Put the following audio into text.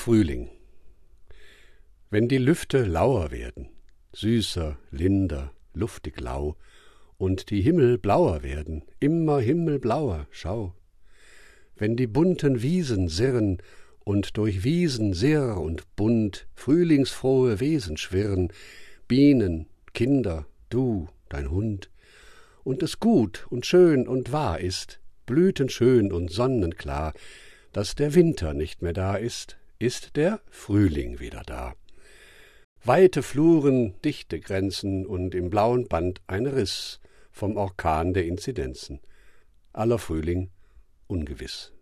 Frühling Wenn die Lüfte lauer werden, süßer, linder, luftig lau, und die Himmel blauer werden, immer himmelblauer, schau. Wenn die bunten Wiesen sirren und durch Wiesen sirr und bunt frühlingsfrohe Wesen schwirren, Bienen, Kinder, du, dein Hund, und es gut und schön und wahr ist, blütenschön und sonnenklar, dass der Winter nicht mehr da ist, ist der Frühling wieder da. Weite Fluren, dichte Grenzen und im blauen Band ein Riss vom Orkan der Inzidenzen. Aller Frühling ungewiss.